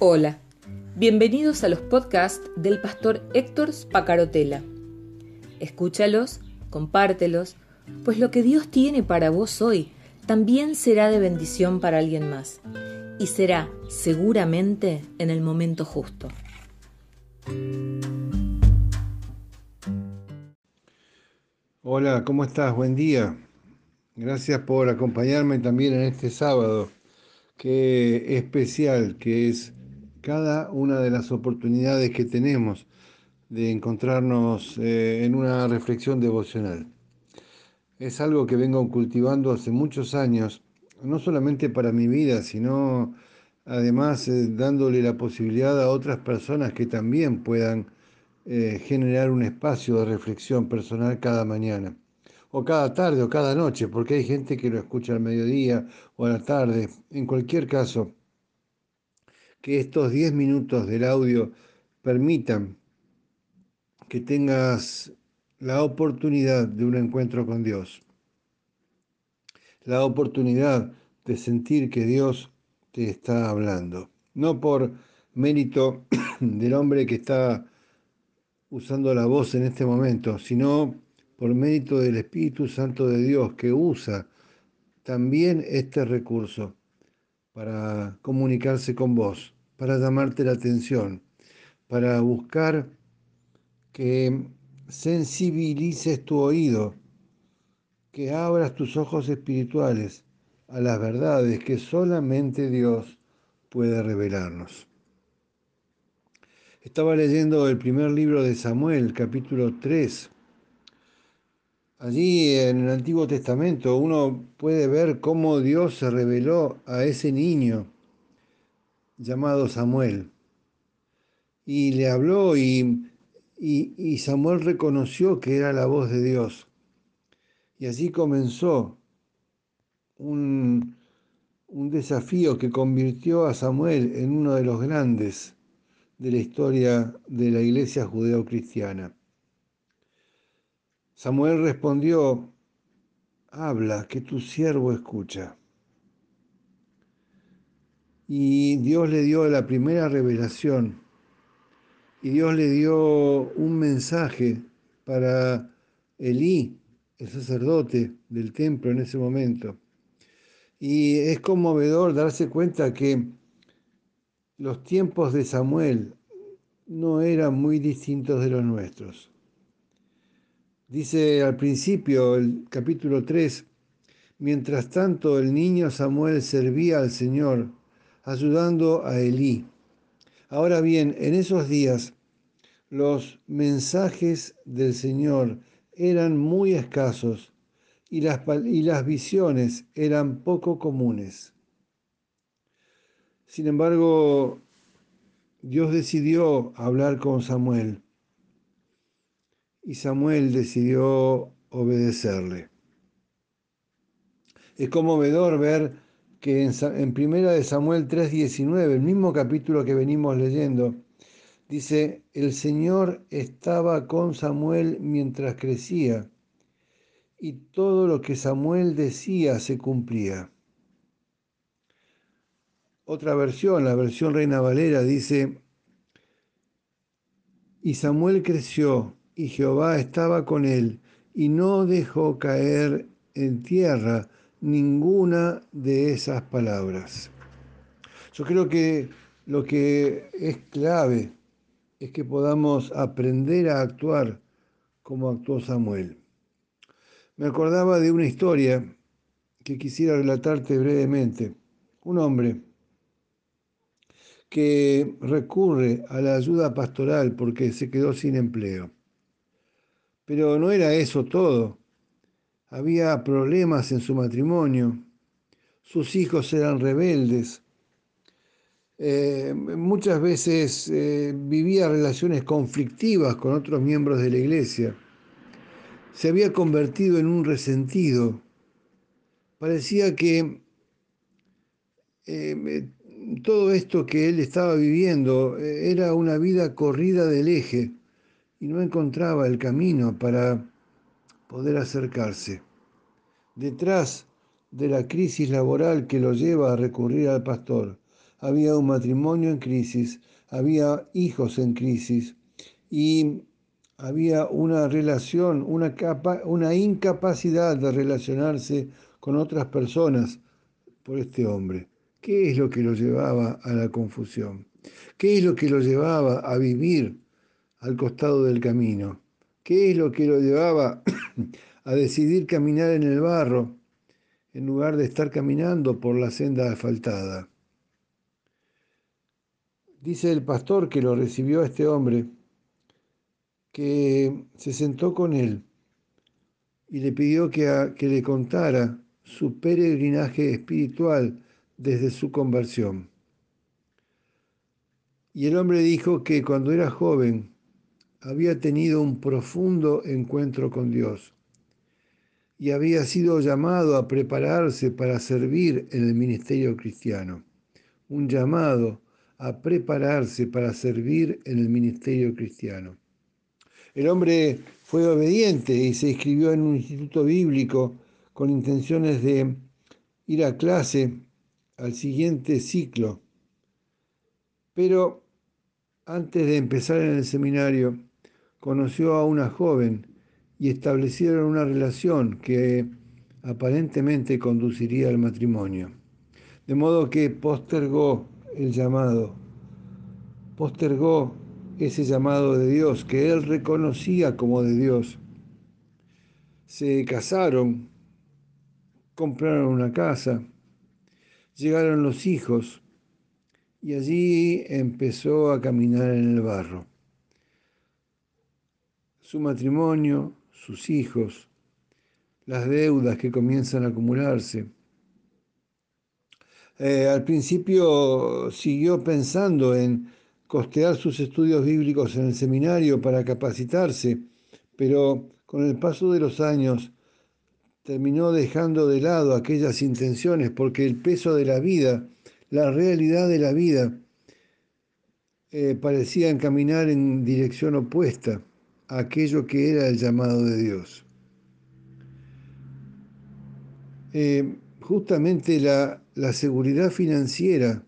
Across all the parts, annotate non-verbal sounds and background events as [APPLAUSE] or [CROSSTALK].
Hola, bienvenidos a los podcasts del pastor Héctor Spacarotela. Escúchalos, compártelos, pues lo que Dios tiene para vos hoy también será de bendición para alguien más y será seguramente en el momento justo. Hola, ¿cómo estás? Buen día. Gracias por acompañarme también en este sábado. Qué especial que es cada una de las oportunidades que tenemos de encontrarnos eh, en una reflexión devocional. Es algo que vengo cultivando hace muchos años, no solamente para mi vida, sino además eh, dándole la posibilidad a otras personas que también puedan eh, generar un espacio de reflexión personal cada mañana, o cada tarde, o cada noche, porque hay gente que lo escucha al mediodía o a la tarde. En cualquier caso, que estos 10 minutos del audio permitan que tengas la oportunidad de un encuentro con Dios, la oportunidad de sentir que Dios te está hablando, no por mérito [COUGHS] del hombre que está usando la voz en este momento, sino por mérito del Espíritu Santo de Dios que usa también este recurso para comunicarse con vos, para llamarte la atención, para buscar que sensibilices tu oído, que abras tus ojos espirituales a las verdades que solamente Dios puede revelarnos. Estaba leyendo el primer libro de Samuel, capítulo 3. Allí en el Antiguo Testamento uno puede ver cómo Dios se reveló a ese niño llamado Samuel. Y le habló y, y, Samuel reconoció que era la voz de Dios. Y así comenzó un, un desafío que convirtió a Samuel en uno de los grandes de la historia de la iglesia judeocristiana. Samuel respondió, habla, que tu siervo escucha. Y Dios le dio la primera revelación. Y Dios le dio un mensaje para Elí, el sacerdote del templo en ese momento. Y es conmovedor darse cuenta que los tiempos de Samuel no eran muy distintos de los nuestros. Dice al principio el capítulo 3, mientras tanto el niño Samuel servía al Señor, ayudando a Elí. Ahora bien, en esos días los mensajes del Señor eran muy escasos y las, y las visiones eran poco comunes. Sin embargo, Dios decidió hablar con Samuel y Samuel decidió obedecerle. Es conmovedor ver que en, primera de Samuel 3:19, el mismo capítulo que venimos leyendo, dice, el Señor estaba con Samuel mientras crecía y todo lo que Samuel decía se cumplía. Otra versión, la versión Reina Valera, dice, y Samuel creció y Jehová estaba con él y no dejó caer en tierra ninguna de esas palabras. Yo creo que lo que es clave es que podamos aprender a actuar como actuó Samuel. Me acordaba de una historia que quisiera relatarte brevemente. Un hombre que recurre a la ayuda pastoral porque se quedó sin empleo. Pero no era eso todo. Había problemas en su matrimonio. Sus hijos eran rebeldes. Eh, muchas veces eh, vivía relaciones conflictivas con otros miembros de la iglesia. Se había convertido en un resentido. Parecía que eh, todo esto que él estaba viviendo era una vida corrida del eje y no encontraba el camino para poder acercarse. Detrás de la crisis laboral que lo lleva a recurrir al pastor, había un matrimonio en crisis, había hijos en crisis y había una relación, una, una incapacidad de relacionarse con otras personas por este hombre. ¿Qué es lo que lo llevaba a la confusión? ¿Qué es lo que lo llevaba a vivir al costado del camino? ¿Qué es lo que lo llevaba [COUGHS] a decidir caminar en el barro en lugar de estar caminando por la senda asfaltada? Dice el pastor que lo recibió a este hombre, que se sentó con él y le pidió que, que le contara su peregrinaje espiritual desde su conversión. Y el hombre dijo que cuando era joven había tenido un profundo encuentro con Dios y había sido llamado a prepararse para servir en el ministerio cristiano. Un llamado a prepararse para servir en el ministerio cristiano. El hombre fue obediente y se inscribió en un instituto bíblico con intenciones de ir a clase al siguiente ciclo. Pero antes de empezar en el seminario, conoció a una joven y establecieron una relación que aparentemente conduciría al matrimonio. De modo que postergó el llamado, postergó ese llamado de Dios que él reconocía como de Dios. Se casaron, compraron una casa, llegaron los hijos y allí empezó a caminar en el barro. Su matrimonio, sus hijos, las deudas que comienzan a acumularse. Eh, al principio siguió pensando en costear sus estudios bíblicos en el seminario para capacitarse, pero con el paso de los años terminó dejando de lado aquellas intenciones porque el peso de la vida, la realidad de la vida, eh, parecía encaminar en dirección opuesta aquello que era el llamado de Dios. Eh, justamente la, la seguridad financiera,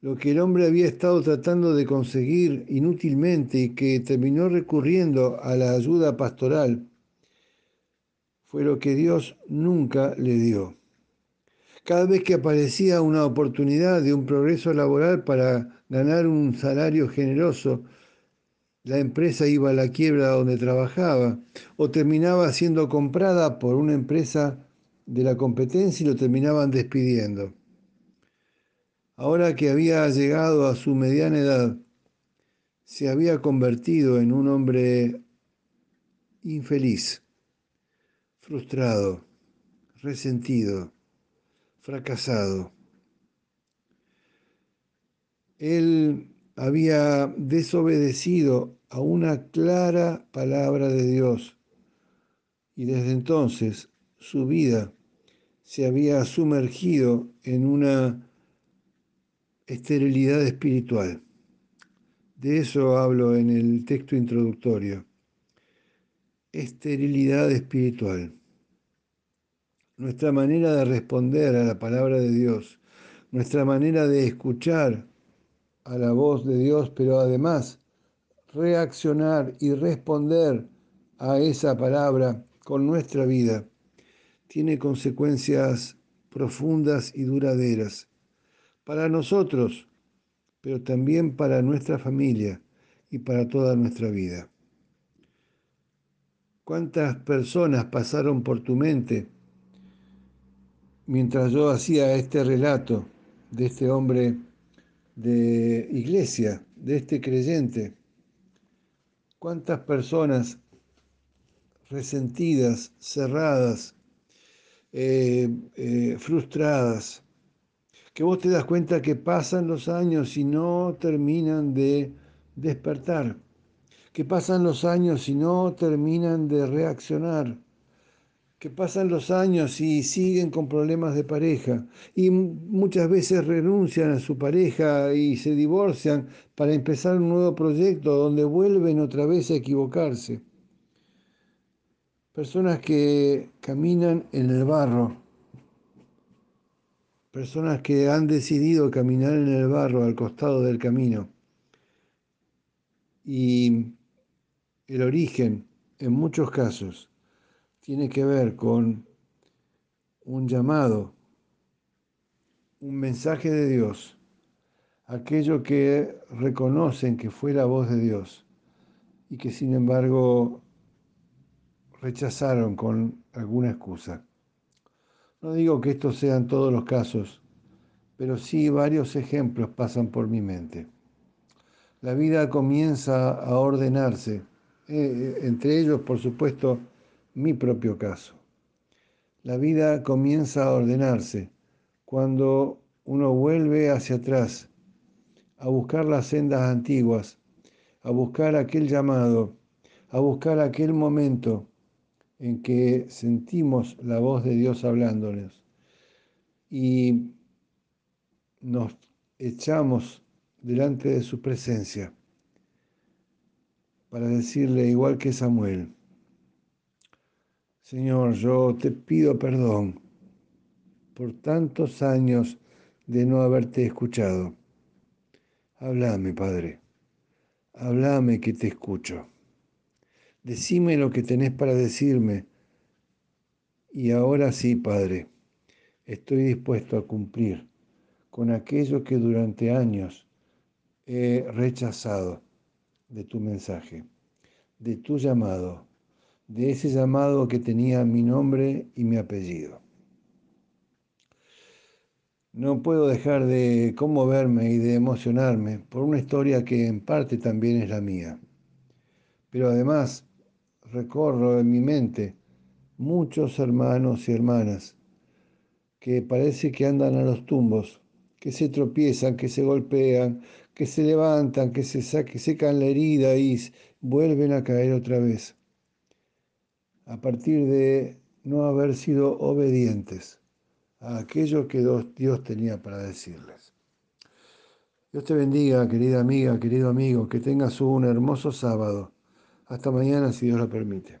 lo que el hombre había estado tratando de conseguir inútilmente y que terminó recurriendo a la ayuda pastoral, fue lo que Dios nunca le dio. Cada vez que aparecía una oportunidad de un progreso laboral para ganar un salario generoso, la empresa iba a la quiebra donde trabajaba o terminaba siendo comprada por una empresa de la competencia y lo terminaban despidiendo. Ahora que había llegado a su mediana edad, se había convertido en un hombre infeliz frustrado, resentido, fracasado. Él había desobedecido a una clara palabra de Dios y desde entonces su vida se había sumergido en una esterilidad espiritual. De eso hablo en el texto introductorio. Esterilidad espiritual nuestra manera de responder a la palabra de Dios, nuestra manera de escuchar a la voz de Dios, pero además reaccionar y responder a esa palabra con nuestra vida, tiene consecuencias profundas y duraderas para nosotros, pero también para nuestra familia y para toda nuestra vida. ¿Cuántas personas pasaron por tu mente? mientras yo hacía este relato de este hombre de iglesia, de este creyente, cuántas personas resentidas, cerradas, eh, eh, frustradas, que vos te das cuenta que pasan los años y no terminan de despertar, que pasan los años y no terminan de reaccionar que pasan los años y siguen con problemas de pareja y muchas veces renuncian a su pareja y se divorcian para empezar un nuevo proyecto donde vuelven otra vez a equivocarse. Personas que caminan en el barro, personas que han decidido caminar en el barro al costado del camino. Y el origen, en muchos casos, tiene que ver con un llamado, un mensaje de Dios, aquello que reconocen que fue la voz de Dios y que sin embargo rechazaron con alguna excusa. No digo que estos sean todos los casos, pero sí varios ejemplos pasan por mi mente. La vida comienza a ordenarse, eh, eh, entre ellos, por supuesto, mi propio caso. La vida comienza a ordenarse cuando uno vuelve hacia atrás a buscar las sendas antiguas, a buscar aquel llamado, a buscar aquel momento en que sentimos la voz de Dios hablándonos y nos echamos delante de su presencia para decirle, igual que Samuel, Señor, yo te pido perdón por tantos años de no haberte escuchado. Háblame, Padre, háblame que te escucho. Decime lo que tenés para decirme. Y ahora sí, Padre, estoy dispuesto a cumplir con aquello que durante años he rechazado de tu mensaje, de tu llamado, de ese llamado que tenía mi nombre y mi apellido. No puedo dejar de conmoverme y de emocionarme por una historia que en parte también es la mía. Pero además recorro en mi mente muchos hermanos y hermanas que parece que andan a los tumbos, que se tropiezan, que se golpean, que se levantan, que se secan la herida y vuelven a caer otra vez, a partir de no haber sido obedientes a aquello que Dios tenía para decirles. Dios te bendiga, querida amiga, querido amigo, que tengas un hermoso sábado hasta mañana, si Dios lo permite.